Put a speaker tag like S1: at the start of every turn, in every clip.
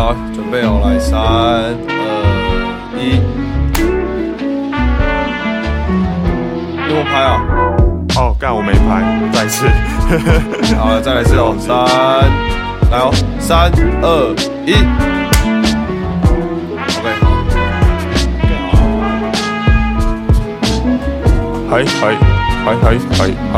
S1: 了，准备好来，三二一，给我拍啊！
S2: 哦，干我没拍，再一次。
S1: 好了，再来一次哦，三，来哦，三二一，OK，好，
S2: 嗨嗨嗨嗨嗨嗨，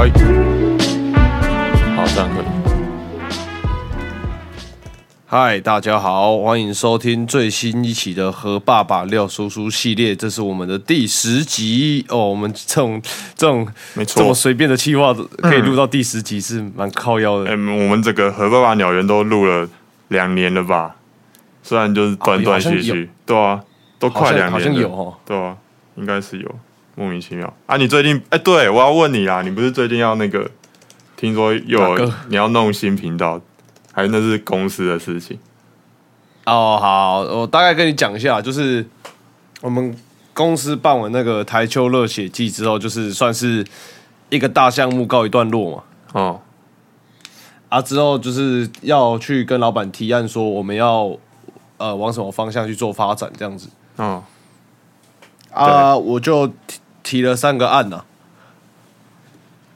S1: 嗨，大家好，欢迎收听最新一期的和爸爸廖叔叔系列，这是我们的第十集哦。我们这种这种
S2: 没错
S1: 这么随便的计划可以录到第十集，是蛮靠腰的。
S2: 嗯，我们这个和爸爸鸟园都录了两年了吧？虽然就是断断续续，对啊，都快两年了，
S1: 像有哦。
S2: 对啊，应该是有，莫名其妙啊！你最近哎，对我要问你啊，你不是最近要那个？听说又有你要弄新频道，还是那是公司的事情？
S1: 哦，好，我大概跟你讲一下，就是我们公司办完那个台秋热血季之后，就是算是一个大项目告一段落嘛。
S2: 哦，
S1: 啊，之后就是要去跟老板提案说，我们要呃往什么方向去做发展，这样子。
S2: 哦，
S1: 啊，我就提提了三个案呐、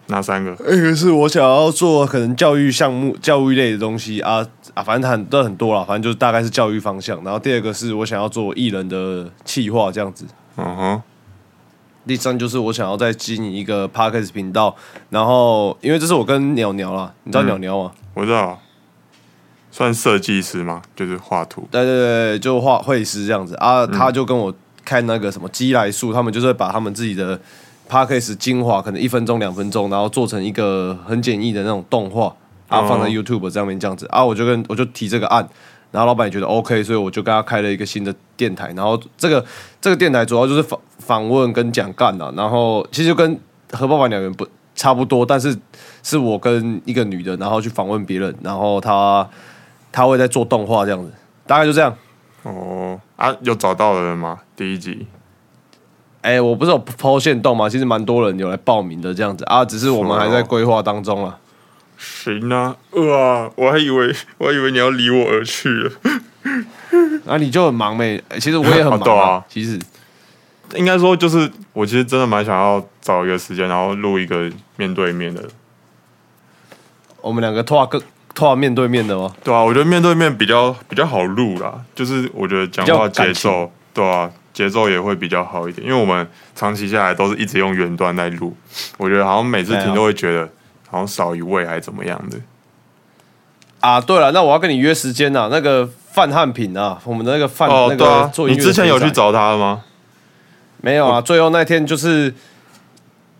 S2: 哪三个？
S1: 一个是我想要做可能教育项目、教育类的东西啊啊，反正很都很多了，反正就是大概是教育方向。然后第二个是我想要做艺人的企划这样子。
S2: 嗯哼，
S1: 第三就是我想要再经营一个 parkas 频道，然后因为这是我跟鸟鸟啦，你知道
S2: 嗯
S1: 鸟鸟吗？
S2: 我知道，算设计师吗？就是画图。
S1: 对对对，就画绘师这样子啊，他就跟我看那个什么基来树，他们就是会把他们自己的 podcast 精华，可能一分钟两分钟，然后做成一个很简易的那种动画，啊，
S2: 哦。
S1: 放在 YouTube 上面这样子。啊，我就跟我就提这个案，然后老板也觉得 OK，所以我就跟他开了一个新的电台，然后这个这个电台主要就是访访问跟讲干啊，然后其实就跟和爸爸两人不差不多，但是是我跟一个女的，然后去访问别人，然后她她会在做动画这样子，大概就这样。
S2: 哦。啊，有找到的人吗？第一集
S1: 哎、我不是有抛线动吗？其实蛮多人有来报名的这样子啊，只是我们还在规划当中了。
S2: 行啊，哇，我还以为我还以为你要离我而去了。
S1: 啊，你就很忙呗、欸其实我也很忙、
S2: 啊
S1: 其实
S2: 应该说，就是我其实真的蛮想要找一个时间，然后录一个面对面的。
S1: 我们两个拖个拖面对面的吗？
S2: 对啊，我觉得面对面比较比较好录啦，就是我觉得讲话
S1: 比较有感
S2: 节奏，对啊，节奏也会比较好一点，因为我们长期下来都是一直用原端在录，我觉得好像每次听都会觉得好像少一位还怎么样的。
S1: 啊，对了，那我要跟你约时间呐、那个范汉品啊，我们的那个范、
S2: 哦，
S1: 那个，做音
S2: 你之前有去找他吗？
S1: 没有啊？最后那天就是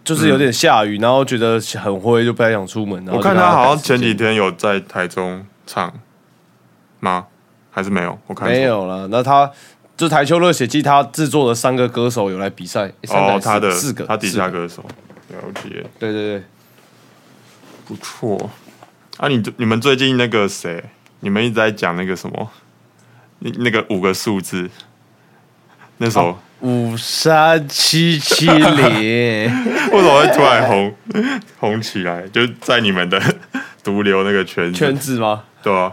S1: 就是有点下雨，然后觉得很灰，就不太想出门。
S2: 我看他好像前几天有在台中唱吗？还是没有？我看错
S1: 没有了。那他就台球热血季，他制作的三个歌手有来比赛，三
S2: 哦，他的
S1: 四个，
S2: 他底下歌手，了解，
S1: 对对对。
S2: 不错。啊你，你们最近那个谁，你们一直在讲那个什么，那那个五个数字，那首、
S1: 哦五三七七零，
S2: 为什么会突然红红起来？就在你们的 毒瘤那个圈子，
S1: 圈子吗？
S2: 对啊、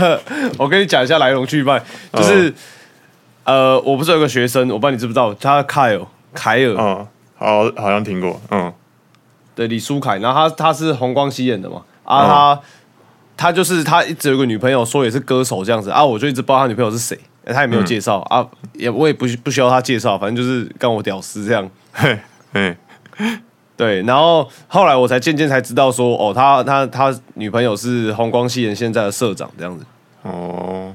S1: 我跟你讲一下来龙去脉，就是、呃，我不是有个学生，我不知道你知不知道，他凯尔凯尔，
S2: 嗯，好，好像听过，嗯，
S1: 对李书凯，然后他他是红光熙演的嘛，啊他、他就是他一直有个女朋友，说也是歌手这样子。啊，我就一直不知道他女朋友是谁，他也没有介绍、啊，也我也不不需要他介绍，反正就是干我屌丝这样。
S2: 嘿，嘿，
S1: 对，然后后来我才渐渐才知道说，哦，他他他女朋友是红光熙演现在的社长这样子。
S2: 哦，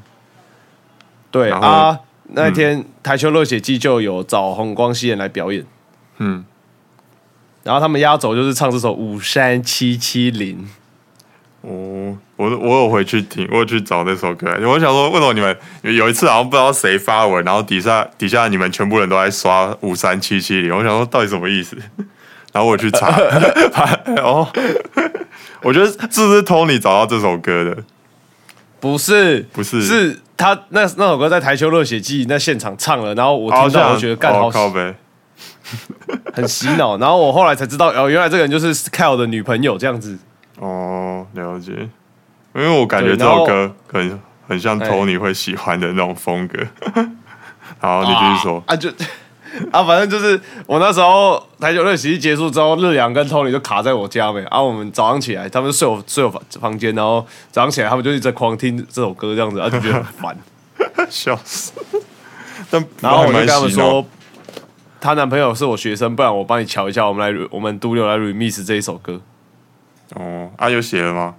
S1: 对啊，那天台球热血季就有找红光熙人来表演，
S2: 嗯，
S1: 然后他们压轴就是唱这首五三七七零。
S2: 哦，我我有回去听，我有去找那首歌。我想说，为什么你们有有一次好像不知道谁发文，然后底下底下你们全部人都在刷五三七七零，我想说到底什么意思？然后我去查，哦，我觉得是不是 Tony 找到这首歌的？
S1: 不是，
S2: 不是
S1: 是他那那首歌在台球热血季那现场唱了，然后我听到我就觉得干好
S2: 哦靠呗，
S1: 很洗脑，然后我后来才知道哦，原来这个人就是 Kyle 的女朋友这样子。
S2: 哦，了解。因为我感觉这首歌很很像
S1: 哎
S2: Tony 会喜欢的那种风格。好，你继续说。
S1: 啊就 啊，反正就是我那时候台球热洗衣结束之后，日阳跟 Tony 就卡在我家没，啊，我们早上起来，他们睡我睡我房房间，然后早上起来他们就一直在狂听这首歌这样子，啊，就觉得很烦。
S2: 笑死。但
S1: 然后我就跟他们说，她男朋友是我学生，不然我帮你瞧一下，我们来我们独流来 remix 这一首歌。
S2: 哦，啊，有写了吗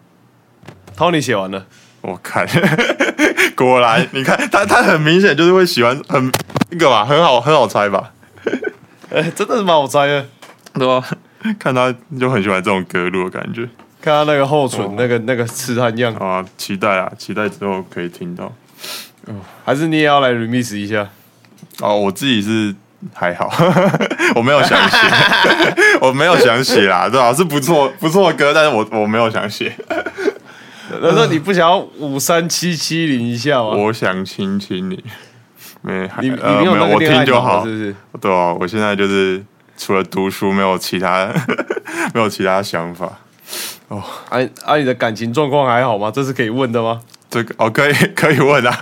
S1: ？Tony 写完了，
S2: 我看，果然，你看他，他很明显就是会喜欢很那个吧，很好，很好猜吧，
S1: 哎、真的是蛮好猜的。
S2: 对吧？看他就很喜欢这种格路的感觉
S1: 看他那个后唇，那个那个痴汉样，
S2: 啊，期待啊，期待之后可以听到。
S1: 还是你也要来 remix 一下？
S2: 哦，我自己是还好，我没有想写，我没有想写啦，对吧、是不错不错的歌，但是我我没有想写，
S1: 难道你不想要五三七七零一下吗？
S2: 我想亲亲你，没，
S1: 你你
S2: 呃
S1: 没有
S2: 我
S1: 恋爱脑
S2: 听就好
S1: 是，不是？
S2: 对啊，我现在就是除了读书，没有其他 没有其他想法。
S1: 哦啊啊，你的感情状况还好吗？这是可以问的吗？
S2: 这个哦，可以 可以问啊，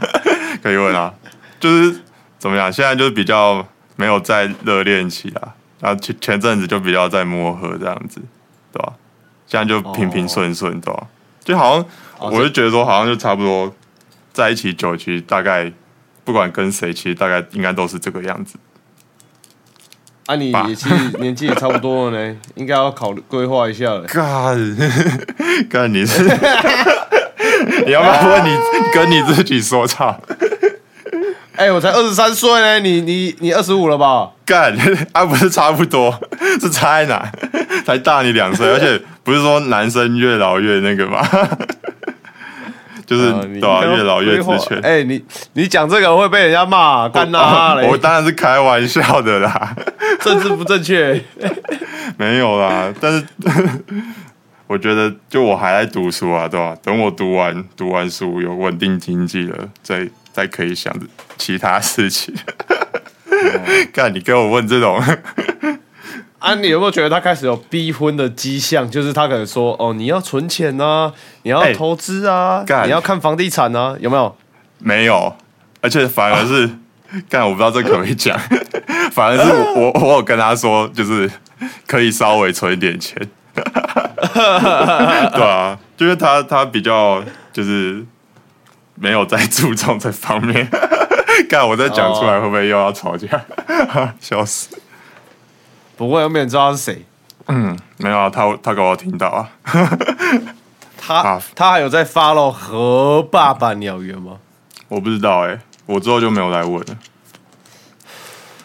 S2: 可以问啊，就是怎么样？现在就是比较没有在热恋期啊，然后前前阵子就比较在磨合这样子，对吧、现在就平平顺顺，对吧、就好像
S1: 哦
S2: 我就觉得说，好像就差不多在一起久，其实大概不管跟谁，其实大概应该都是这个样子。
S1: 啊，你
S2: 吧
S1: 也其实年纪也差不多了呢，应该要考虑规划一下了。
S2: 干，干你是，你要不要问你跟你自己说唱？
S1: 哎、我才二十三岁呢，你你你二十五了吧？
S2: 干，啊不是差不多，是差在哪？才大你两岁，而且不是说男生越老越那个吗？就是、对啊，
S1: 应该要
S2: 越老越值钱。
S1: 哎、你你讲这个会被人家骂，干他嘞
S2: 我，当然是开玩笑的啦，
S1: 政治不正确。
S2: 没有啦。但是 我觉得，就我还在读书啊，对吧、等我读完读完书，有稳定经济了，再再可以想着其他事情。看，你给我问这种，
S1: 啊，你有没有觉得他开始有逼婚的迹象？就是他可能说，哦，你要存钱啊，你要
S2: 哎
S1: 投资啊，
S2: 干
S1: 你要看房地产啊，有没有？
S2: 没有，而且反而是，干、我不知道这可不可以讲，反而是我我我有跟他说，就是可以稍微存一点钱，对啊，就是他他比较就是没有在注重这方面，干我再讲出来
S1: 哦
S2: 会不会又要吵架？笑死！
S1: 不会，又没人知道他是谁。
S2: 嗯，没有啊，他他给我听到啊，
S1: 他
S2: 啊
S1: 他还有在 follow 和爸爸鸟园吗？
S2: 我不知道哎、我之后就没有来问了。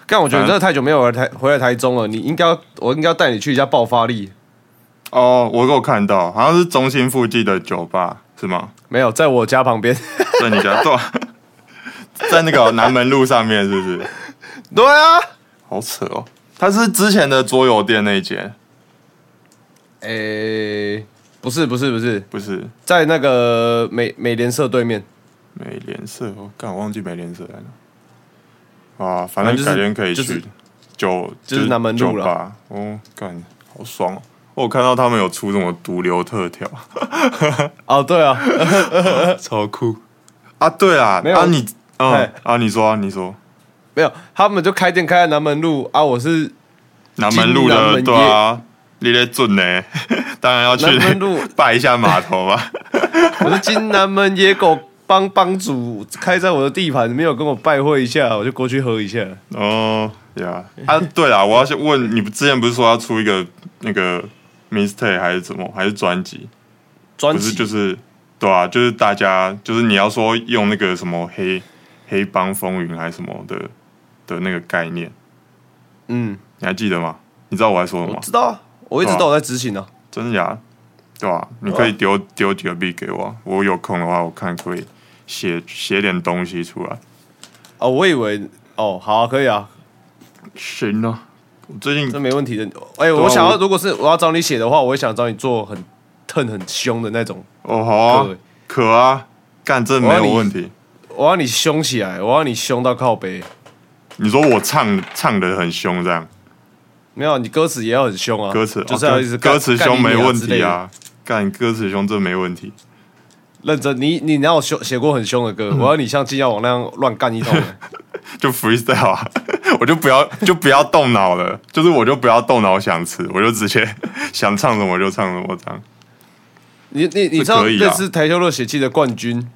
S1: 但我觉得你真的太久没有回台回来台中了，你应该我应该要带你去一下爆发力。
S2: 哦，我有看到，好像是中心附近的酒吧是吗？
S1: 没有，在我家旁边。
S2: 在你家 对啊，在那个南门路上面是不是？
S1: 对啊，
S2: 好扯哦，它是之前的桌游店那一间，
S1: 诶、不是不是不是，
S2: 不是
S1: 在那个美美联社对面。
S2: 美联社，我干我忘记美联社在哪。啊，反正改天可以
S1: 就是
S2: 去，酒
S1: 就是南门路了
S2: 吧。哦，干好爽哦！我看到他们有出什么毒瘤特调，
S1: 哦，对啊，
S2: 超酷啊！对啦，
S1: 没有
S2: 啊你，嗯啊你说啊你说，
S1: 没有，他们就开店开在南门路啊，我是
S2: 南门路的对啊，你咧准呢？当然要去
S1: 南门路
S2: 拜一下码头嘛。
S1: 我是金南门野狗帮帮主，开在我的地盘，没有跟我拜会一下，我就过去喝一下。
S2: 哦呀啊，对啊，我要先问你，之前不是说要出一个那个 mistake 还是怎么，还是专辑？不是
S1: 专辑
S2: 就是对啊，就是大家就是你要说用那个什么黑黑帮风云还是什么的的那个概念，
S1: 嗯，
S2: 你还记得吗？你知道我在说什么
S1: 知道啊，我一直都有在执行啊。
S2: 真的假的？对吧、你可以丢丢几个币给我，我有空的话，我看可以写写点东西出来。
S1: 哦，我以为哦，好啊，可以啊，
S2: 行啊，我最近
S1: 这没问题的。哎、
S2: 啊
S1: 我想要，如果是我要找你写的话，我也想找你做很疼很凶的那种
S2: 哦好啊，可啊，干这没有问题。
S1: 我要你凶起来，我要你凶到靠背。
S2: 你说我唱唱的很凶，这样
S1: 没有，你歌词也要很凶啊，
S2: 歌词
S1: 就是要
S2: 哦
S1: 一直干
S2: 歌词凶没问。题啊，干歌词凶这没问题。
S1: 认真，你你哪有凶写过很凶的歌？我要你像金耀王那样乱干一通。
S2: 就 freestyle 啊，我就不要就不要动脑了，就是我就不要动脑想词，我就直接 想唱什么就唱什么这样。
S1: 你你你知道
S2: 这可以啊
S1: 这次台球热血季的冠军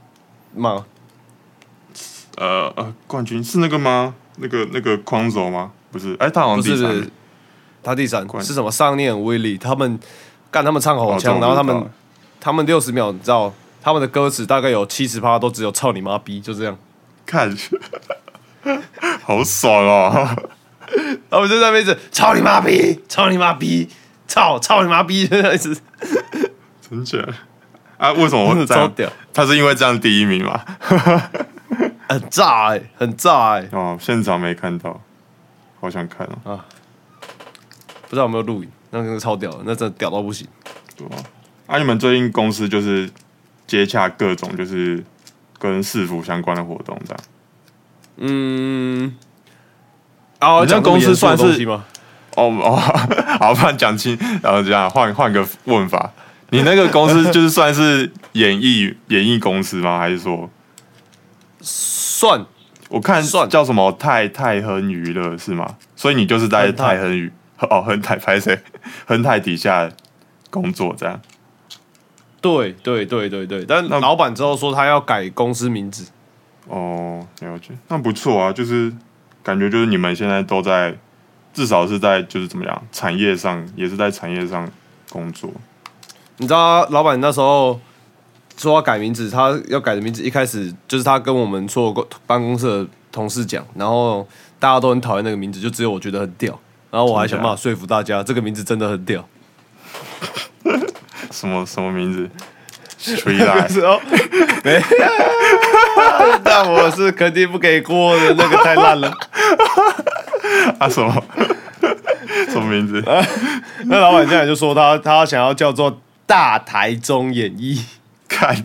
S1: 吗？
S2: 呃呃，冠军是那个吗？那个那个匡走吗？不是，哎，他好像第三。，
S1: 他第三
S2: 冠
S1: 是什么？上念威力他们干他们唱口
S2: 哦这
S1: 腔，然后他们他们六十秒，你知道他们的歌词大概有七十趴都只有操你妈逼，就这样。
S2: 看，好爽哦！
S1: 他们就在那边一直操你妈逼，操你妈逼，操操你妈逼，就一直
S2: 真假的？啊，为什么我 这样？他是因为这样第一名嘛？
S1: 很炸哎、很炸哎、
S2: 哦，现场没看到，好想看哦。
S1: 啊不知道有没有录影，那个超屌的，那真的屌到不行。
S2: 对啊，啊，你们最近公司就是接洽各种就是跟市府相关的活动，这样。
S1: 嗯，啊，
S2: 你这公司算是
S1: 东西吗？
S2: 哦哦，好，不然讲清，然后这样换换个问法，你那个公司就是算是演艺 演艺公司吗？还是说，
S1: 算
S2: 我看
S1: 算
S2: 叫什么泰泰亨娱乐是吗？所以你就是在
S1: 泰
S2: 亨娱哦亨泰拍谁亨泰底下工作这样。
S1: 对对对对对，但老板之后说他要改公司名字，
S2: 哦，了解，那不错啊，就是感觉就是你们现在都在，至少是在就是怎么样产业上，也是在产业上工作。
S1: 你知道老板那时候说要改名字，他要改的名字一开始就是他跟我们所有公办公室的同事讲，然后大家都很讨厌那个名字，就只有我觉得很屌。然后我还想办法说服大家，这个名字真的很屌。
S2: 什么什么名字
S1: 是哦，没，但我是肯定不给过的，那个太烂了。
S2: 啊什么什么名字？
S1: 那老板现在就说他他想要叫做大台中演艺，
S2: 看，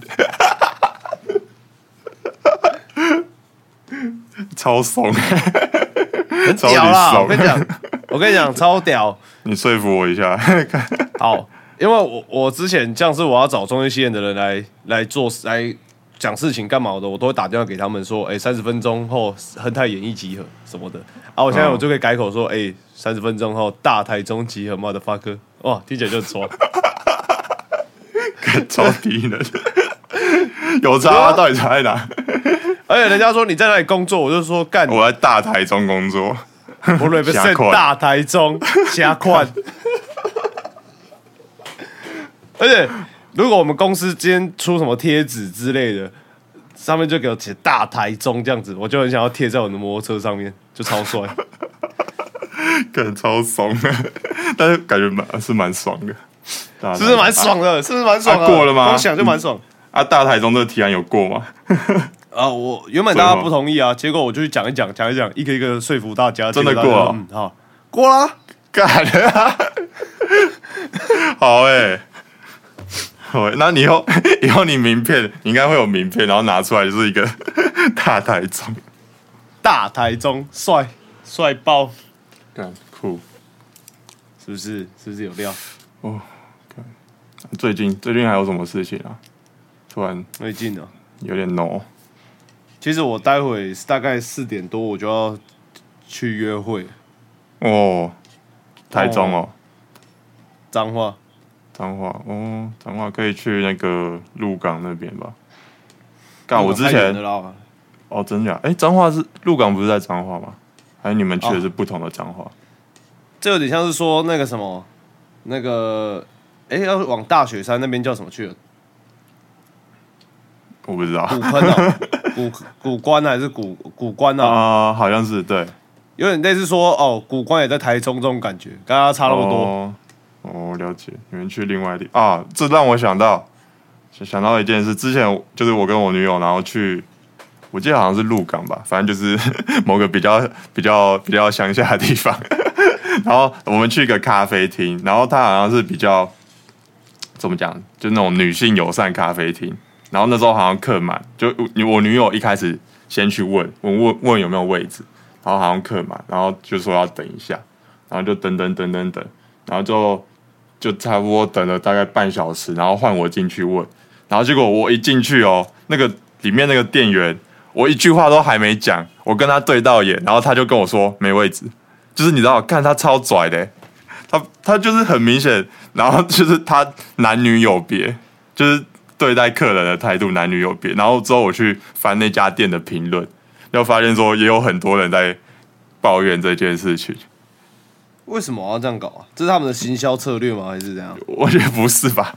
S2: 超怂，
S1: 很屌啦！我跟你讲，我跟你讲，超屌。
S2: 你说服我一下。看
S1: 好，因为我我之前像是我要找中医系院的人来来做来讲事情干嘛的，我都会打电话给他们说，哎、三十分钟后恒泰演艺集合什么的。啊，我现在我就可以改口说，哎、三十分钟后大台中集合妈的发哥，哇，听起来就很爽。
S2: 超低能，有差吗？到底差在哪？
S1: 而且人家说你在哪里工作，我就说干，
S2: 我在大台中工作，
S1: 我 represent 大台中加宽。而且，如果我们公司今天出什么贴纸之类的，上面就给我写大台中这样子，我就很想要贴在我的摩托车上面，就超帅。
S2: 感觉超怂的，但是感觉蛮是蛮爽的，大
S1: 是不是蛮爽的？是不是蛮爽的？
S2: 啊过了吗
S1: 光想就蛮爽。
S2: 啊！大台中这个提案有过吗？
S1: 啊，我原本大家不同意啊，结果我就去讲一讲，讲一讲，一个一个说服大家，
S2: 真的过了
S1: 嗯，好，过啦。
S2: 干啊！好哎、好欸，那你以后 以后你名片你应该会有名片，然后拿出来就是一个大台中，
S1: 大台中帅帅爆，
S2: 干酷。
S1: 是不是？是不是有料？
S2: 最近最近还有什么事情啊？突然
S1: 最近呢？
S2: 有点 no
S1: 其实我待会大概四点多我就要去约会，
S2: 哦，台中哦，
S1: 脏话。
S2: 彰化哦，彰化可以去那个鹿港那边吧。干，我之前哦，真假？哎，彰化是鹿港不是在彰化吗？还是你们去的是不同的彰化？
S1: 这有点像是说那个什么，那个，哎、要往大雪山那边叫什么去了？
S2: 我不知道
S1: 古坑啊，古古关还是古古关啊？
S2: 啊，好像是对，
S1: 有点类似说哦，古关也在台中这种感觉，跟它差那么多。
S2: 哦，哦，了解。你们去另外地啊，这让我想到想想到一件事，之前就是我跟我女友，然后去，我记得好像是鹿港吧，反正就是 某个比较比较比较乡下的地方。然后我们去一个咖啡厅，然后它好像是比较怎么讲，就那种女性友善咖啡厅。然后那时候好像客满，就我女友一开始先去问问问问有没有位置，然后好像客满，然后就说要等一下，然后就等等等等等，然后就就差不多等了大概半小时，然后换我进去问，然后结果我一进去哦，那个里面那个店员，我一句话都还没讲，我跟他对到眼，然后他就跟我说没位置，就是你知道，看他超拽的，他他就是很明显，然后就是他男女有别，就是对待客人的态度男女有别。然后之后我去翻那家店的评论，就发现说也有很多人在抱怨这件事情。
S1: 为什么要这样搞啊？这是他们的行销策略吗？还是怎样？
S2: 我觉得不是吧？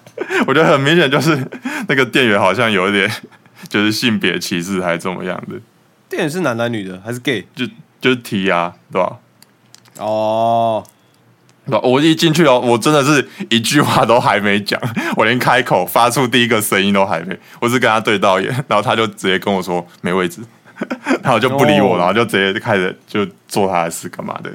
S2: 我觉得很明显就是那个店员好像有一点就是性别歧视还是怎么样的。
S1: 店员是男男女的还是 gay？
S2: 就就是提啊，对吧？
S1: 哦，
S2: 我一进去哦，我真的是一句话都还没讲，我连开口发出第一个声音都还没，我是跟他对到眼，然后他就直接跟我说没位置，然后就不理我，
S1: 哦
S2: 然后就直接开始就做他的事干嘛的，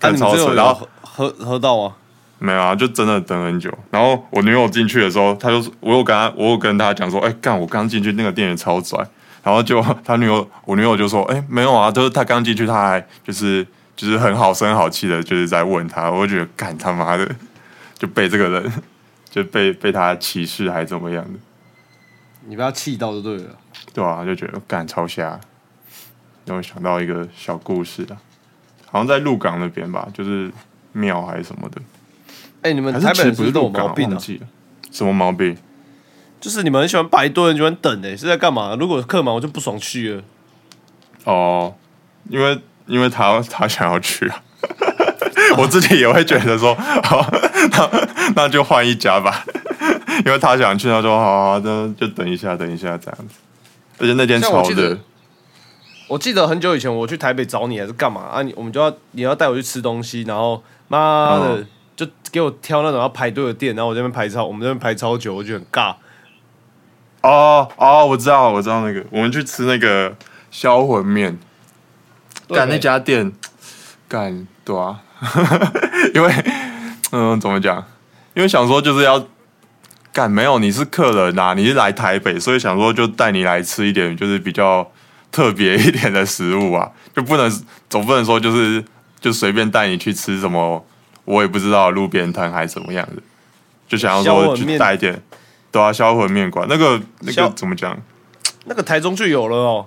S1: 那
S2: 看超扯，
S1: 你们最后
S2: 然后
S1: 喝喝喝到吗？
S2: 没有啊，就真的等很久。然后我女友进去的时候，他就我有跟他，我有跟他讲说，哎、干，我刚进去那个店员超拽。然后就 他女友，我女友就说，哎、没有啊，就是他刚进去，他还就是就是很好声好气的，就是在问他。我就觉得，干他妈的，就被这个人 就被被他歧视还怎么样的，
S1: 你被他气到就对了。
S2: 对啊，就觉得干超瞎。让我想到一个小故事啊，好像在鹿港那边吧，就是庙还是什么的，
S1: 哎、你们台北人不是都有毛病啊？
S2: 什么毛病？
S1: 就是你们很喜欢排队，很喜欢等、哎，是在干嘛？如果客满，我就不爽去了。
S2: 哦，因为因为他他想要去啊，我自己也会觉得说，好，那那就换一家吧，因为他想去，他说好好，那就等一下，等一下这样子。而且那天超
S1: 像我记得
S2: 热，
S1: 我记得很久以前我去台北找你还是干嘛啊？你我们就要你要带我去吃东西，然后妈的、
S2: 嗯
S1: 就给我挑那种要排队的店，然后我这边排超，我们这边排超久，我觉得很尬。
S2: 哦哦，我知道，我知道那个，我们去吃那个销魂面，干那家店，干对啊，因为嗯、怎么讲？因为想说就是要干，没有你是客人呐、你是来台北，所以想说就带你来吃一点就是比较特别一点的食物啊，就不能总不能说就是就随便带你去吃什么，我也不知道路边摊还是怎么样的，就想要说去带一点，对啊，销魂面馆那个那个怎么讲？
S1: 那个台中就有了哦。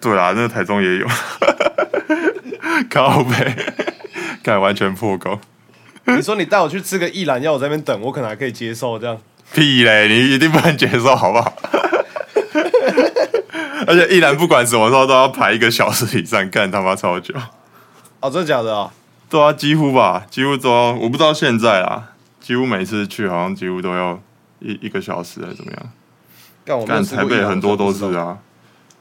S2: 对啊，那个台中也有，靠背，看完全破功。
S1: 你说你带我去吃个一兰，要我在那边等，我可能还可以接受这样。
S2: 屁嘞！你一定不能接受，好不好？而且一兰不管什么时候都要排一个小时以上，干他妈超久。
S1: 哦，真的假的啊？
S2: 对啊，几乎吧，几乎都要。我不知道现在啊，几乎每次去好像几乎都要一一个小时还是怎么样。
S1: 干
S2: 台北很多都是啊，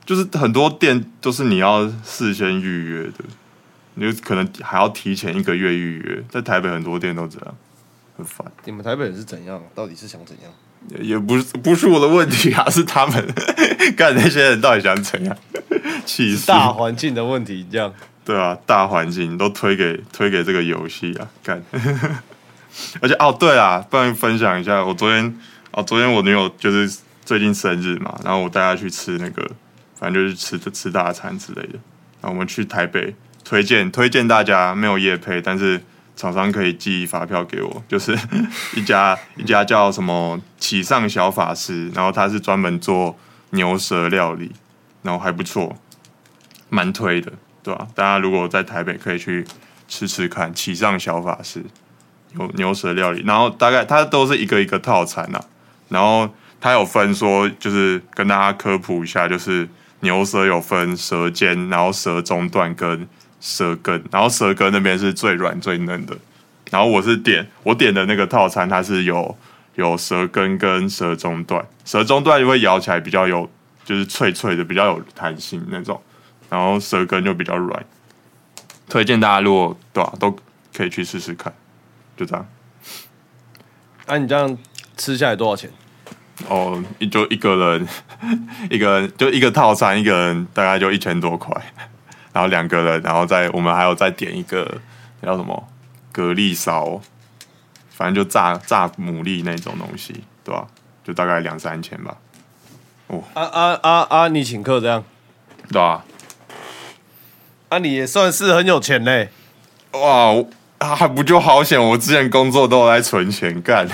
S2: 就是很多店都是你要事先预约的，你就可能还要提前一个月预约。在台北很多店都这样，很烦。
S1: 你们台北人是怎样？到底是想怎样？
S2: 也也不是不是我的问题啊，是他们 干那些人到底想怎样？气死！
S1: 大环境的问题，这样。
S2: 对啊，大环境都推给推给这个游戏啊，干。而且哦，对啊，不然分享一下，我昨天哦，昨天我女友就是最近生日嘛，然后我带她去吃那个，反正就是吃吃大餐之类的。然后我们去台北，推荐推荐大家没有夜配，但是厂商可以寄发票给我，就是 一家一家叫什么启上小法师，然后他是专门做牛舌料理，然后还不错，蛮推的。对吧、大家如果在台北可以去吃吃看，启上小法师牛牛舌料理，然后大概它都是一个一个套餐呐、然后他有分说，就是跟大家科普一下，就是牛舌有分舌尖，然后舌中段跟舌根，然后舌根那边是最软最嫩的，然后我是点我点的那个套餐，它是有有舌根跟舌中段，舌中段会咬起来比较有就是脆脆的，比较有弹性那种。然后舌根就比较软，推荐大家如果对吧、都可以去试试看，就这样。
S1: 那、你这样吃下来多少钱？
S2: 哦，就一个人，一个人就一个套餐，一个人大概就一千多块，然后两个人，然后再我们还有再点一个叫什么蛤蜊烧，反正就炸炸牡蛎那种东西，对吧、就大概两三千吧，哦
S1: 啊啊啊啊！你请客这样，
S2: 对吧、
S1: 啊，你也算是很有钱嘞。
S2: 哇，还不就好险！我之前工作都有在存钱干，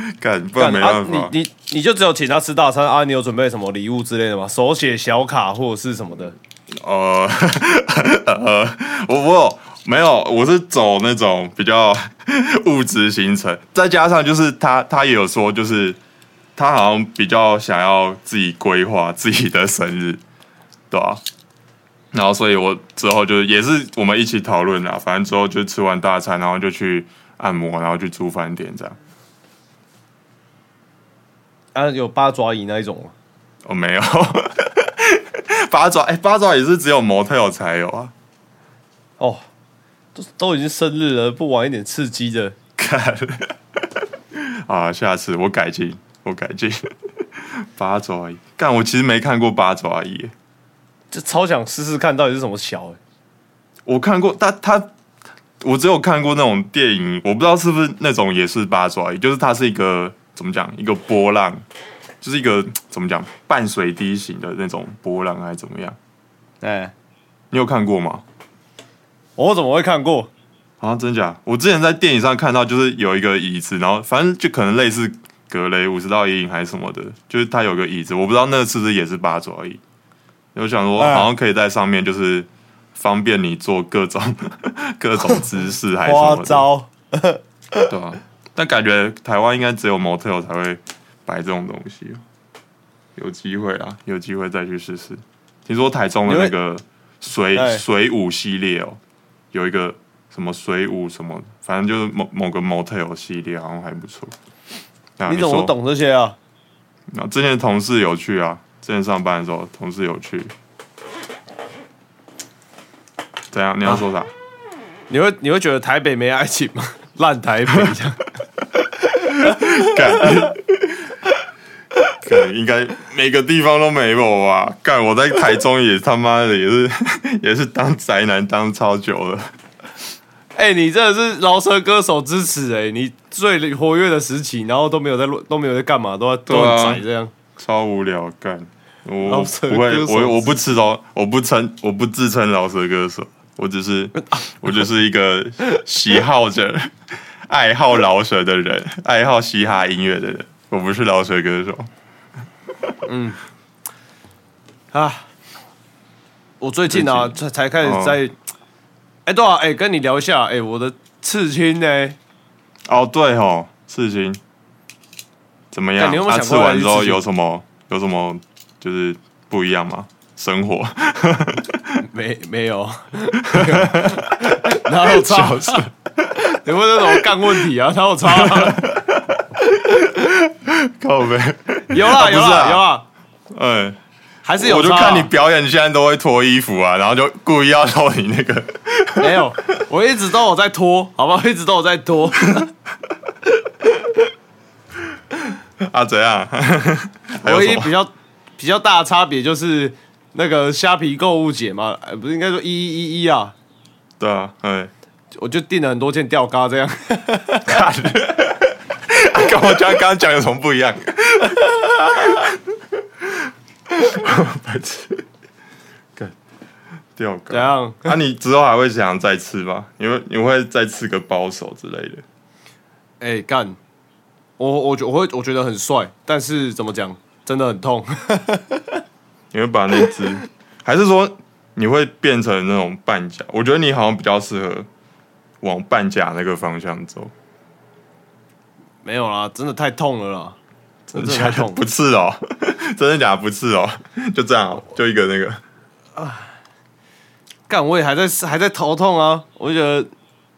S2: 干不然没办法。
S1: 啊、你你你就只有请他吃大餐啊？你有准备什么礼物之类的吗？手写小卡或者是什么的？
S2: 呃 呃，我我有没有？我是走那种比较 物质行程，再加上就是他他也有说，就是他好像比较想要自己规划自己的生日，对吧、然后，所以我之后就也是我们一起讨论啦。反正之后就吃完大餐，然后就去按摩，然后去住饭店这样。
S1: 啊，有八爪椅那一种吗？
S2: 我、没有 八爪，哎、八爪也是只有 motel 才有啊。
S1: 哦，都都已经生日了，不玩一点刺激的？
S2: 看啊，下次我改进，我改进。八爪鱼，干，我其实没看过八爪鱼
S1: 就，超想试试看到底是什么小、欸？
S2: 我看过，他他，我只有看过那种电影，我不知道是不是那种也是八爪鱼，就是它是一个怎么讲，一个波浪，就是一个怎么讲半水滴型的那种波浪，还是怎么样？
S1: 哎、
S2: 你有看过吗？
S1: 我怎么会看过？
S2: 啊，真假？我之前在电影上看到，就是有一个椅子，然后反正就可能类似格雷五十道阴影还是什么的，就是它有个椅子，我不知道那个是不是也是八爪椅。我想说，
S1: 哎
S2: 好像可以在上面，就是方便你做各种 各种姿势还是什
S1: 花
S2: 么的，
S1: 招？
S2: 对啊。但感觉台湾应该只有 motel 才会摆这种东西，有机会啊，有机会再去试试。听说台中的那个水
S1: 哎
S2: 水舞系列哦，有一个什么水舞什么，反正就是某某个 motel 系列，好像还不错。啊
S1: 你怎么？懂这些啊？
S2: 然后之前同事有去啊，之前上班的时候同事有去。怎样？你要说啥？
S1: 你会你会觉得台北没爱情吗？烂台北这样？
S2: 干，干应该每个地方都没有吧？干，我在台中也他妈的也是 也是当宅男当超久了。
S1: 哎、你真的是饶舌歌手支持哎、你最活跃的时期，然后都没有在录，都没有在干嘛，都在
S2: 啊
S1: 很宅这样。
S2: 超无聊，干！我不会，我我不吃饶，我不称，我不自称饶舌歌手，我只是我只是一个喜好者、爱好饶舌的人，爱好嘻哈音乐的人，我不是饶舌歌手。
S1: 嗯啊，我最近啊才才开始
S2: 哦
S1: 在，哎、对啊，哎、跟你聊一下，哎、我的刺青呢？
S2: 哦，对哦，刺青怎么样？
S1: 你有没有
S2: 他、
S1: 想过
S2: 吃完之后有什么有什么就是不一样吗？生活
S1: 没没有，哪有差？有没有那种干问题啊？哪有差、
S2: 靠呗，
S1: 有啦有啦有啦，
S2: 嗯，
S1: 还是有啊、
S2: 我 就看你表演，你现在都会脱衣服啊，然后就故意要露你那个。
S1: 没有，我一直都有在脱，好不好？一直都有在脱。
S2: 啊，怎样？
S1: 唯一比较比较大的差别就是那个虾皮购物节嘛，呃，不是应该说一一一一啊，
S2: 对啊，哎，
S1: 我就订了很多件吊嘎这样。
S2: 看，啊跟我刚刚刚讲有什么不一样？白痴，干掉
S1: 怎。样？
S2: 那、你之后还会想再吃吗？你会你会再吃个包手之类的？
S1: 哎、干！我我觉我会我觉得很帅，但是怎么讲，真的很痛。
S2: 你会把那只，还是说你会变成那种半甲？我觉得你好像比较适合往半甲那个方向走。
S1: 没有啦，真的太痛了啦，真的太痛。
S2: 不刺哦，真的假的不刺哦？就这样、哦，就一个那个。
S1: 啊干，我也还在还在头痛啊，我觉得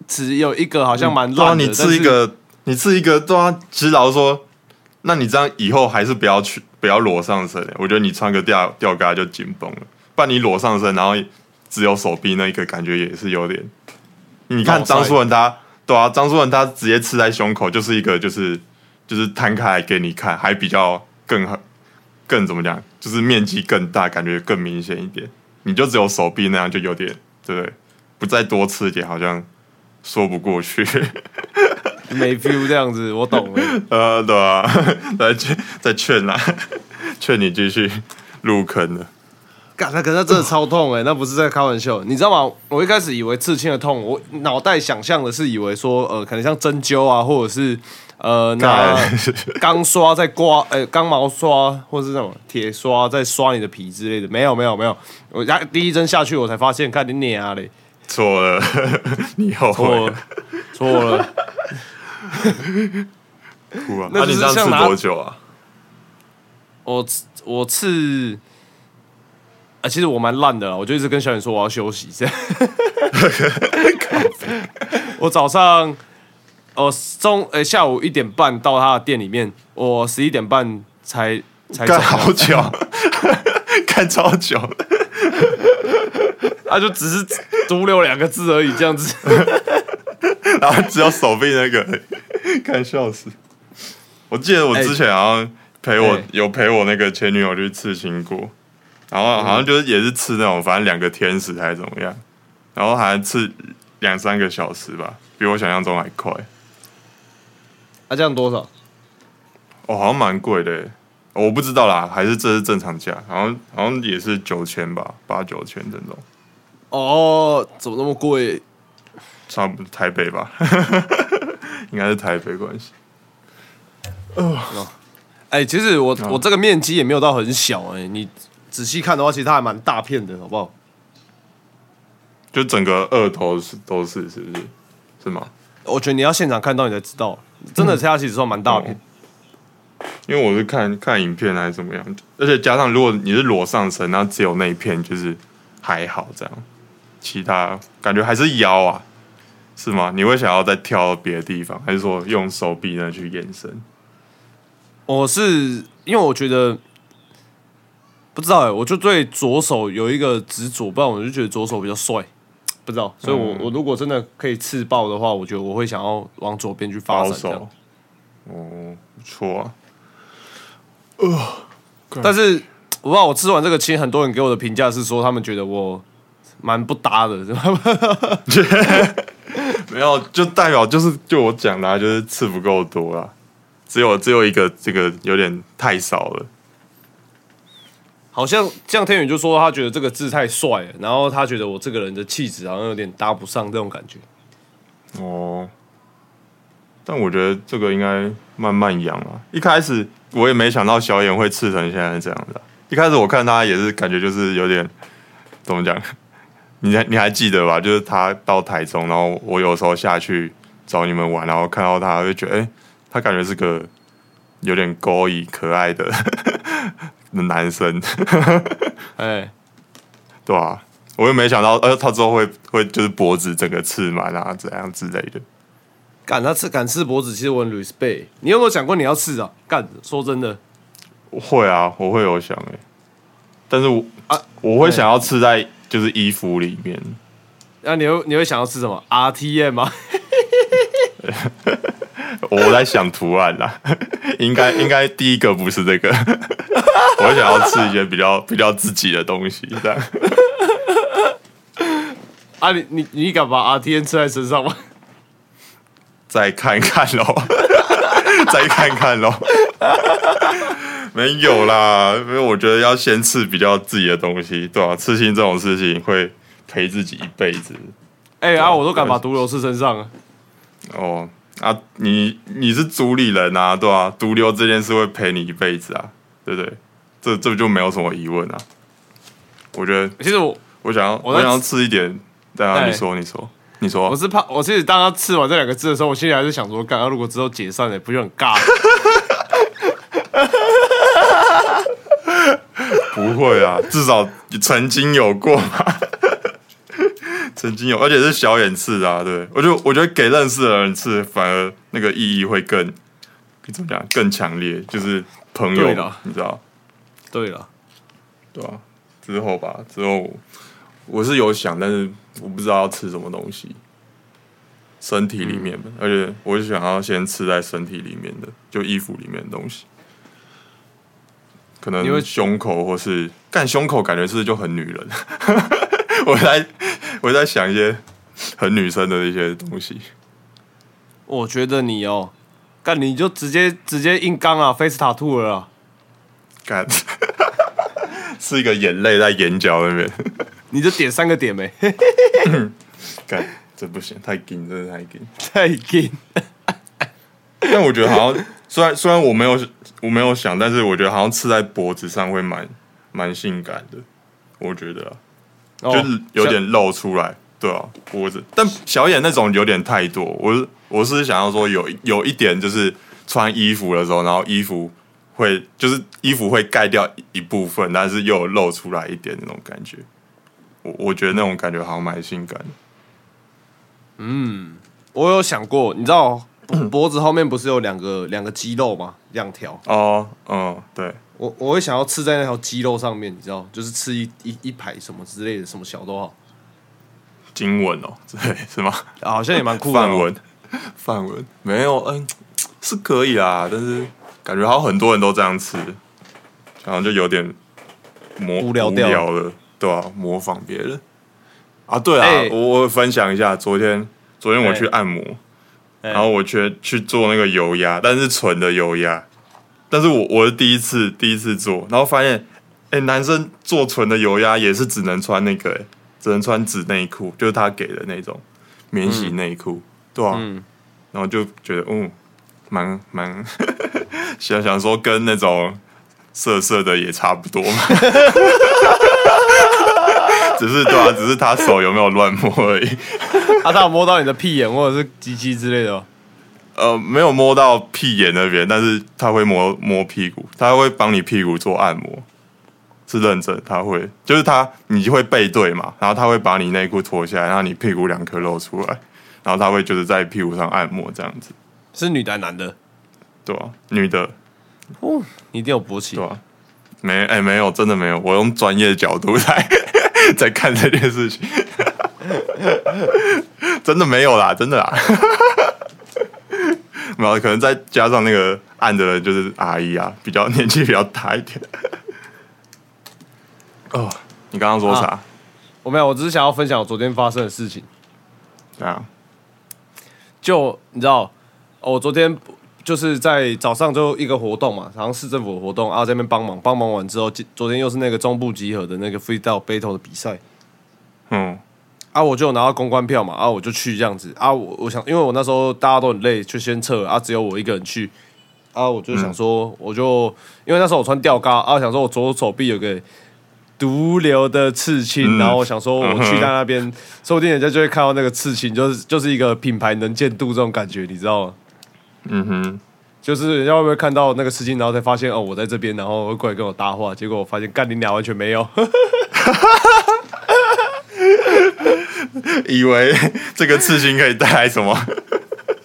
S1: 只有一个好像蛮
S2: 对啊。你刺一个，你刺一个，对啊，其实老实说，那你这样以后还是不要去，不要裸上身。我觉得你穿个吊吊嘎就紧绷了，不然你裸上身，然后只有手臂那一个，感觉也是有点。你看张书文他，对啊，张书文他直接刺在胸口，就是一个就是就是摊开来给你看，还比较更更怎么讲，就是面积更大，感觉更明显一点。你就只有手臂那样，就有点对不对？不再多刺一点，好像说不过去。
S1: 是没 feel 这样子，我懂了。
S2: 呃，对啊，来劝再劝啦，劝你继续入坑了。
S1: 干，那可是那真的超痛哎、那不是在开玩笑，你知道吗？我一开始以为刺青的痛，我脑袋想象的是以为说，呃，可能像针灸啊，或者是呃拿钢刷在刮，呃，钢毛刷或者是那种铁刷在刷你的皮之类的，没有没有没有，我压第一针下去，我才发现，看你娘嘞，
S2: 错了，你后
S1: 错
S2: 悔
S1: 了错了，
S2: 哭啊？
S1: 那
S2: 那你这样吃多久啊？
S1: 我刺我刺。啊，其实我蛮烂的啦，我就一直跟小远说我要休息，这样。我早上，哦中呃、下午一点半到他的店里面，我十一点半才才走
S2: 干，好 久，干超久，
S1: 他、就只是 独留两个字而已，这样子。
S2: 然后只有手臂那个，看笑死。我记得我之前好像陪我、
S1: 哎
S2: 有陪我那个前女友去刺青过，然后好像就是也是刺那种，反正两个天使还是怎么样，然后好像刺两三个小时吧，比我想象中还快。
S1: 啊，这样多少？
S2: 哦，好像蛮贵的耶，我不知道啦，还是这是正常价，好像好像也是九千吧，八九千这种，
S1: 哦，怎么那么贵？
S2: 差不多台北吧，应该是台北关系。
S1: 哎、其实我、
S2: 啊
S1: 我这个面积也没有到很小哎、你仔细看的话，其实它还蛮大片的，好不好？
S2: 就整个二头是都是是不是？是吗？
S1: 我觉得你要现场看到你才知道，真的下去之后蛮大片。
S2: 因为我是看看影片还是怎么样，而且加上如果你是裸上身，然后只有那一片就是还好这样，其他感觉还是腰啊，是吗？你会想要再跳到别的地方，还是说用手臂呢去延伸？
S1: 我是因为我觉得不知道哎、我就对左手有一个执着，不然我就觉得左手比较帅，不知道，所以我、
S2: 嗯
S1: 我如果真的可以刺爆的话，我觉得我会想要往左边去发
S2: 保
S1: 展这样
S2: 守。哦，不错啊。
S1: 但是我不知道我吃完这个青，很多人给我的评价是说，他们觉得我蛮不搭的，
S2: 没有，就代表就是就我讲的、啊，就是刺不够多啦，只有只有一个这个有点太少了。
S1: 好像像天宇就说他觉得这个字太帅了，然后他觉得我这个人的气质好像有点搭不上这种感觉。
S2: 哦，但我觉得这个应该慢慢养啊。一开始我也没想到小眼会刺成现在这样子、啊。一开始我看他也是感觉就是有点怎么讲，你还你还记得吧？就是他到台中，然后我有时候下去找你们玩，然后看到他，就觉得哎、诶他感觉是个有点勾引可爱的 的男生，
S1: 哎、
S2: 对啊、我又没想到，呃，他之后会会就是脖子整个刺满啊，怎样之类的。
S1: 敢他刺敢刺脖子，其实我很 respect。你有没有想过你要刺啊？干，说真的，
S2: 会啊，我会有想哎、但是我
S1: 啊
S2: 我会想要刺在就是衣服里面，
S1: 那、你会你会想要吃什么？RTM 吗？
S2: 我在想图案啦，应该应该第一个不是这个，我想要吃一些比较比较自己的东西，这样
S1: 啊，你你你敢把 R T N 吃在身上吗？
S2: 再看看喽，再看看喽。没有啦，因为我觉得要先刺比较自己的东西，对吧、刺青这种事情会陪自己一辈子。
S1: 哎、啊，我都敢把毒瘤刺身上啊！
S2: 哦啊，你你是主理人啊，对吧、毒瘤这件事会陪你一辈子啊，对不对？这这就没有什么疑问啊。我觉得
S1: 其实我
S2: 我想要
S1: 我
S2: 想要吃一点，对啊，
S1: 哎
S2: 你说你说你说
S1: 我，是怕，我其实当他吃完这两个字的时候，我心里还是想说，干，啊如果之后解散了，不就很尬？
S2: 不会啊，至少曾经有过嘛，曾经有，而且是小眼刺啊，对我就我觉得给认识的人刺，反而那个意义会更怎么讲更强烈，就是朋友你知道。
S1: 对了，
S2: 对啊，之后吧，之后我是有想，但是我不知道要吃什么东西，身体里面的，而且我是想要先吃在身体里面的，就衣服里面的东西，可
S1: 能因
S2: 为胸口或是干胸口，感觉是就很女人，我在我在想一些很女生的一些东西，
S1: 我觉得你哦，干你就直接直接硬刚啊，face tattoo 了啦。
S2: 干 是一个眼泪在眼角那边。
S1: 你就点三个点没？
S2: 干，这不行，太紧，真的太紧。
S1: 太紧。
S2: 但我觉得好像，虽然虽然我没有我没有想，但是我觉得好像刺在脖子上会蛮蛮性感的。我觉得、啊，
S1: 哦
S2: 就是有点露出来，对啊，脖子。但小眼那种有点太多，我是我是想要说有有一点就是穿衣服的时候，然后衣服会就是衣服会盖掉一部分，但是又有露出来一点那种感觉。我我觉得那种感觉好像蛮性感的。
S1: 我有想过，你知道脖 脖子后面不是有两个两个肌肉吗？两条。
S2: 哦，嗯，对，
S1: 我我会想要刺在那条肌肉上面，你知道，就是刺一一一排什么之类的，什么小都好，
S2: 经文哦，对，是吗？
S1: 啊好像也蛮酷的哦。
S2: 范文，范文没有，嗯，是可以啦，但是感觉好像很多人都这样吃，好像就有点模
S1: 无聊掉了
S2: 了，对啊，模仿别人。啊，对啊，
S1: 哎。
S2: 我我分享一下，昨天昨天我去
S1: 哎。
S2: 按摩，
S1: 哎。
S2: 然后我去去做那个油压，但是纯的油压，但是我我是第一次第一次做，然后发现，哎、男生做纯的油压也是只能穿那个、哎只能穿纸内裤，就是他给的那种免洗内裤，对啊，
S1: 嗯。
S2: 然后就觉得，嗯，蛮蛮 想想说跟那种色色的也差不多嘛，只是对啊，只是他手有没有乱摸而已。
S1: 啊，他有摸到你的屁眼或者是鸡鸡之类的吗？
S2: 呃，没有摸到屁眼那边，但是他会摸摸屁股，他会帮你屁股做按摩，是认真，他会，就是他你会背对嘛，然后他会把你内裤脱下来，然后你屁股两颗露出来，然后他会就是在屁股上按摩这样子，
S1: 是女的还是男的？
S2: 对啊，女的，
S1: 哦，你一定有勃起
S2: 对。啊，没，哎、没有，真的没有，我用专业的角度在 在看这件事情，真的没有啦，真的啦。没有，可能再加上那个按的人就是阿姨啊，比较年纪比较大一点。哦，你刚刚说啥？
S1: 我没有，我只是想要分享我昨天发生的事情。
S2: 这样，
S1: 就你知道，哦我昨天就是在早上就一个活动嘛，好像市政府的活动，啊，在那边帮忙，帮忙完之后，昨天又是那个中部集合的那个 freestyle battle 的比赛，
S2: 嗯。
S1: 啊，我就拿到公关票嘛，啊，我就去这样子，啊，我我想，因为我那时候大家都很累，就先撤了，啊，只有我一个人去，啊，我就想说，我就因为那时候我穿吊嘎，啊，我想说我左手臂有个毒瘤的刺青，
S2: 嗯。
S1: 然后我想说我去
S2: 嗯哼
S1: 到那边，说不定人家就会看到那个刺青，就是就是一个品牌能见度这种感觉，你知道吗？
S2: 嗯哼，
S1: 就是人家会不会看到那个刺青，然后才发现哦我在这边，然后会过来跟我搭话，结果我发现干你俩完全没有。
S2: 以为这个刺青可以带来什么？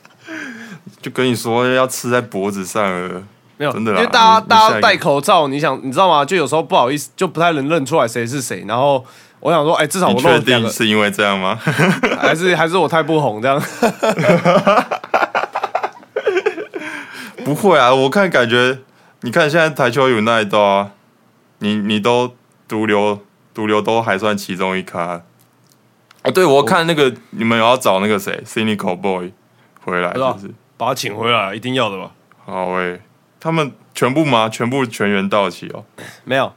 S2: 就跟你说要刺在脖子上了。
S1: 没有，
S2: 真的啦
S1: 因为大家大家戴口罩，你想你知道吗？就有时候不好意思，就不太能认出来谁是谁。然后我想说，哎、至少我确
S2: 定是因为这样吗？
S1: 还是还是我太不红这样？
S2: 不会啊，我看感觉，你看现在台球 United 啊，你你都毒瘤毒瘤都还算其中一咖。哦，对，我看那个你们有要找那个谁 Cynical Boy 回来，
S1: 是
S2: 不是？
S1: 把他请回来，一定要的吧？
S2: 好诶、他们全部吗？全部全员到齐哦。
S1: 没有，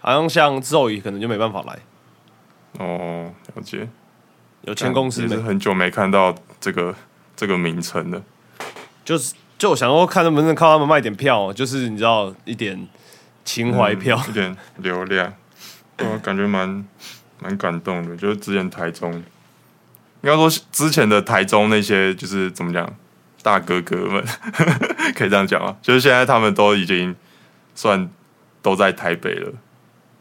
S1: 好像像之后可能就没办法来，
S2: 哦，了解。
S1: 有签公司
S2: 是？很久没看到这个这个名称了。
S1: 就是就我想说看能不能靠他们卖点票，就是你知道一点情怀票。
S2: 嗯有点流量，我啊，感觉蛮蛮感动的。就是之前台中，应该说之前的台中那些就是怎么讲，大哥哥们 可以这样讲啊，就是现在他们都已经算都在台北了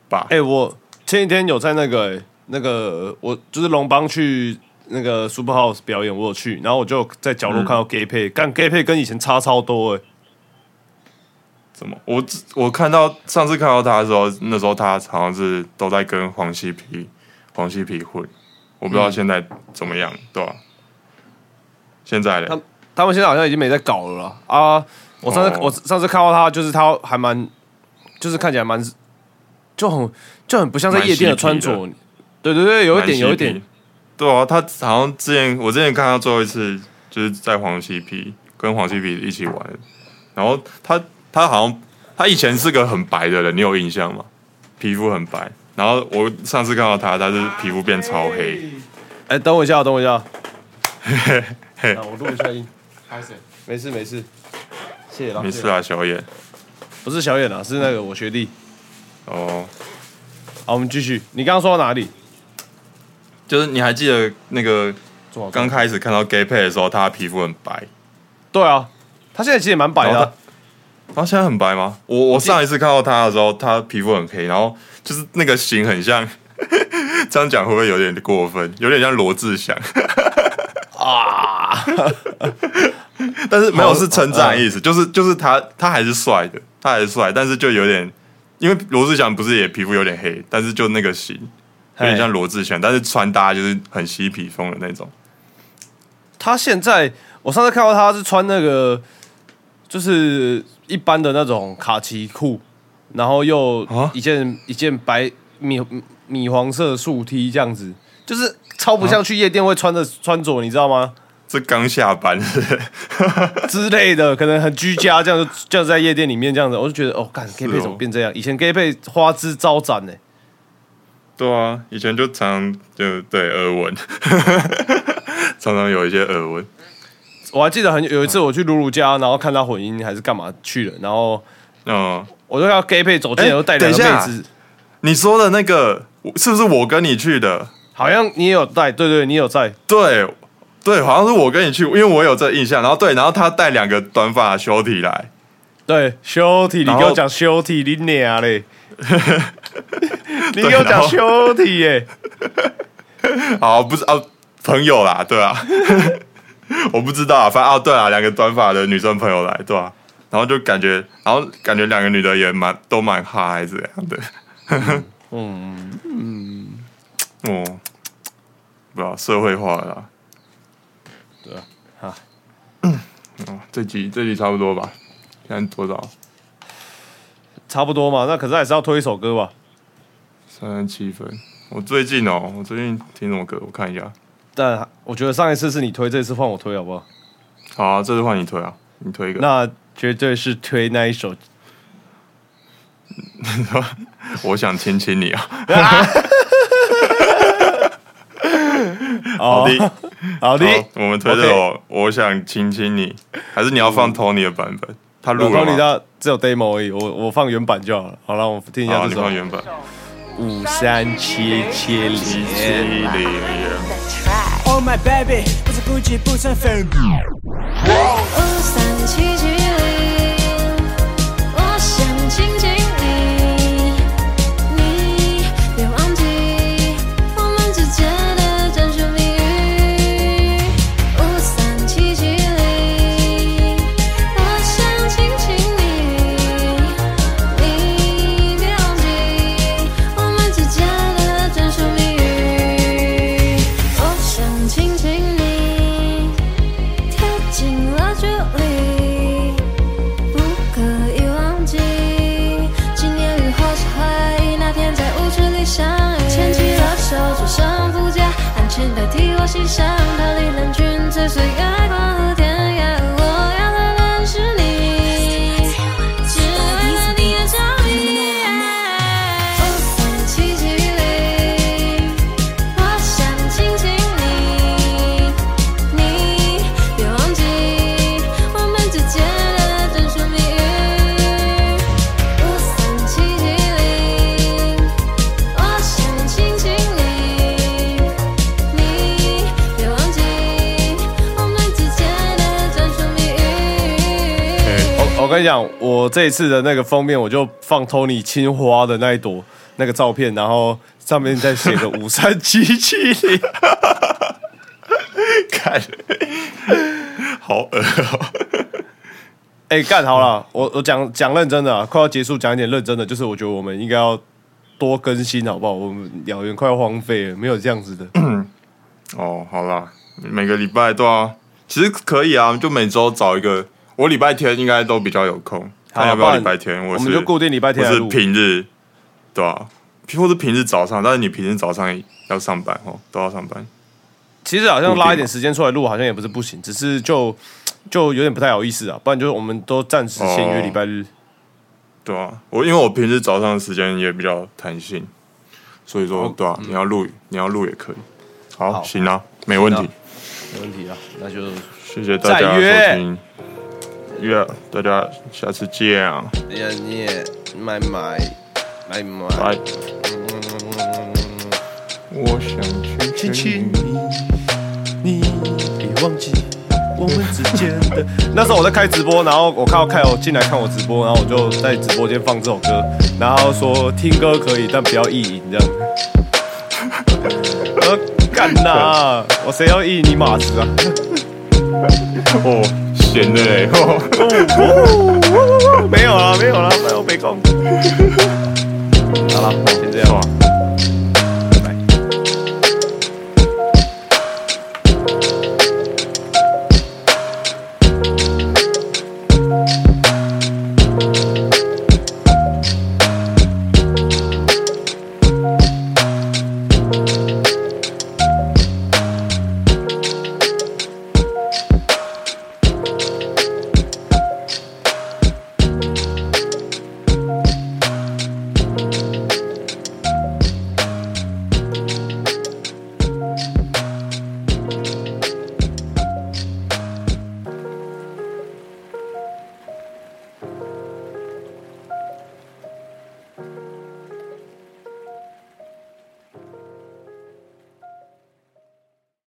S2: 吧？
S1: 哎、我前几天有在那个、欸那个，我就是龙邦去那个 Super House 表演，我有去，然后我就在角落看到 gay 配，干 gay 配跟以前差超多哎、
S2: 怎么？我只我看到上次看到他的时候，那时候他好像是都在跟黄西皮黄西皮混，我不知道现在怎么样，对吧、现在嘞。
S1: 他，他们现在好像已经没在搞了啦。啊！我上次、
S2: 哦。
S1: 我上次看到他，就是他还蛮，就是看起来蛮，就很就很不像在夜店的穿着。对对对，有一点有一点
S2: 皮，对啊，他好像之前我之前看他最后一次就是在黄西皮跟黄西皮一起玩，然后他他好像他以前是个很白的人，你有印象吗？皮肤很白，然后我上次看到他，他是皮肤变超黑。
S1: 哎，等我一下，等我一下，
S2: 嘿
S1: 啊，我录一下音。没事没事，谢谢啦。
S2: 没事啊，小野。
S1: 不是小野啊，是那个我学弟。
S2: 哦，
S1: 好，我们继续。你刚刚说到哪里？
S2: 就是你还记得那个
S1: 刚
S2: 刚开始看到 gay 配的时候，他皮肤很白，
S1: 对啊，他现在其实也蛮白的啊、
S2: 然后现在很白吗？我我上一次看到他的时候，他皮肤很黑，然后就是那个型很像，这样讲会不会有点过分？有点像罗志祥。
S1: 啊，
S2: 但是没有是称赞的意思，就是就是他他还是帅的，他还是帅，但是就有点，因为罗志祥不是也皮肤有点黑，但是就那个型有点像罗志祥，但是穿搭就是很嬉皮风的那种。
S1: 他现在我上次看到他是穿那个就是一般的那种卡其裤，然后又
S2: 啊
S1: 一件、一件白米米黄色素 T 这样子，就是超不像去夜店会穿的穿着，你知道吗？
S2: 这刚下班
S1: 之类的，可能很居家，这样就这样在夜店里面这样子，我就觉得哦，干 gay 配怎么变这样？以前 gay 配花枝招展呢、
S2: 对啊，以前就常就对耳闻，常常有一些耳闻。
S1: 我还记得很有一次我去鲁鲁家，然后看他混音还是干嘛去了，然后
S2: 嗯，
S1: 我就看到 gay 配走进又带两个妹子，
S2: 你说的那个是不是我跟你去的？
S1: 好像你也有带，对对，你有在，
S2: 对对，好像是我跟你去，因为我有这个印象。然后对，然后他带两个短发修体来，
S1: 对，修体，你给我讲修体，你娘嘞！你给我讲修体耶！
S2: 好不是啊，朋友啦，对啊，我不知道啊，反正啊，对啊，两个短发的女生朋友来，对啊，然后就感觉，然后感觉两个女的也蛮都蛮嗨这样的，
S1: 嗯嗯，
S2: 哦，不知道社会化了啦。
S1: 对啊，哈，
S2: 哦，这集这集差不多吧？现在多少？
S1: 差不多嘛。那可是还是要推一首歌吧？
S2: 三十七分。我最近哦，我最近听什么歌？我看一下。
S1: 但我觉得上一次是你推，这次换我推，好不好？
S2: 好啊，这次换你推啊，你推一个。
S1: 那绝对是推那一首。
S2: 我想亲亲你啊！
S1: 好
S2: 的，
S1: 好的，
S2: 我们推这首我想亲亲你，还是你要放 Tony 的版本？他录了
S1: 你
S2: 吗？
S1: 的只有 demo 而已，我我放原版就好了。好了，我听一下，这首
S2: 放原版。
S1: 五三七七
S2: 七
S1: 零。
S2: 七零。
S3: Oh my baby，不是估计不成分。
S4: 五三七七零，
S1: 跟你讲，我这一次的那个封面，我就放 Tony 青花的那一朵那个照片，然后上面再写个五三七七零。
S2: 看，好恶哦。
S1: 哎，干好了，我我讲讲认真的啊，快要结束，讲一点认真的，就是我觉得我们应该要多更新，好不好？我们鸟园快要荒废了，没有这样子的。
S2: 哦，好啦，每个礼拜都要，其实可以啊，就每周找一个。我礼拜天应该都比较有空，
S1: 好
S2: 看要不要礼拜天？我
S1: 们就固定礼拜天
S2: 我是。平日，对啊，或是平日早上，但是你平日早上要上班哦，都要上班。
S1: 其实好像拉一点时间出来录，好像也不是不行，只是就就有点不太好意思啊。不然就是我们都暂时先约礼拜日。
S2: 对啊，我因为我平时早上的时间也比较弹性，所以说对啊，你要录你要录也可以。好，
S1: 好
S2: 行啊，没问题
S1: 行。没问题啊，那就
S2: 谢谢大家收听，约大家下次见，
S1: 也你也买买买买。
S2: 拜。我想去
S1: 亲亲你，你别忘记我们之间的。那时候我在开直播，然后我看到凯友进来看我直播，然后我就在直播间放这首歌，然后说听歌可以，但不要意淫这样。干呐，我谁要意淫你马子啊？
S2: 哦，闲的嘞，哦
S1: 没有了，没有了，没有没空。好了，先这样。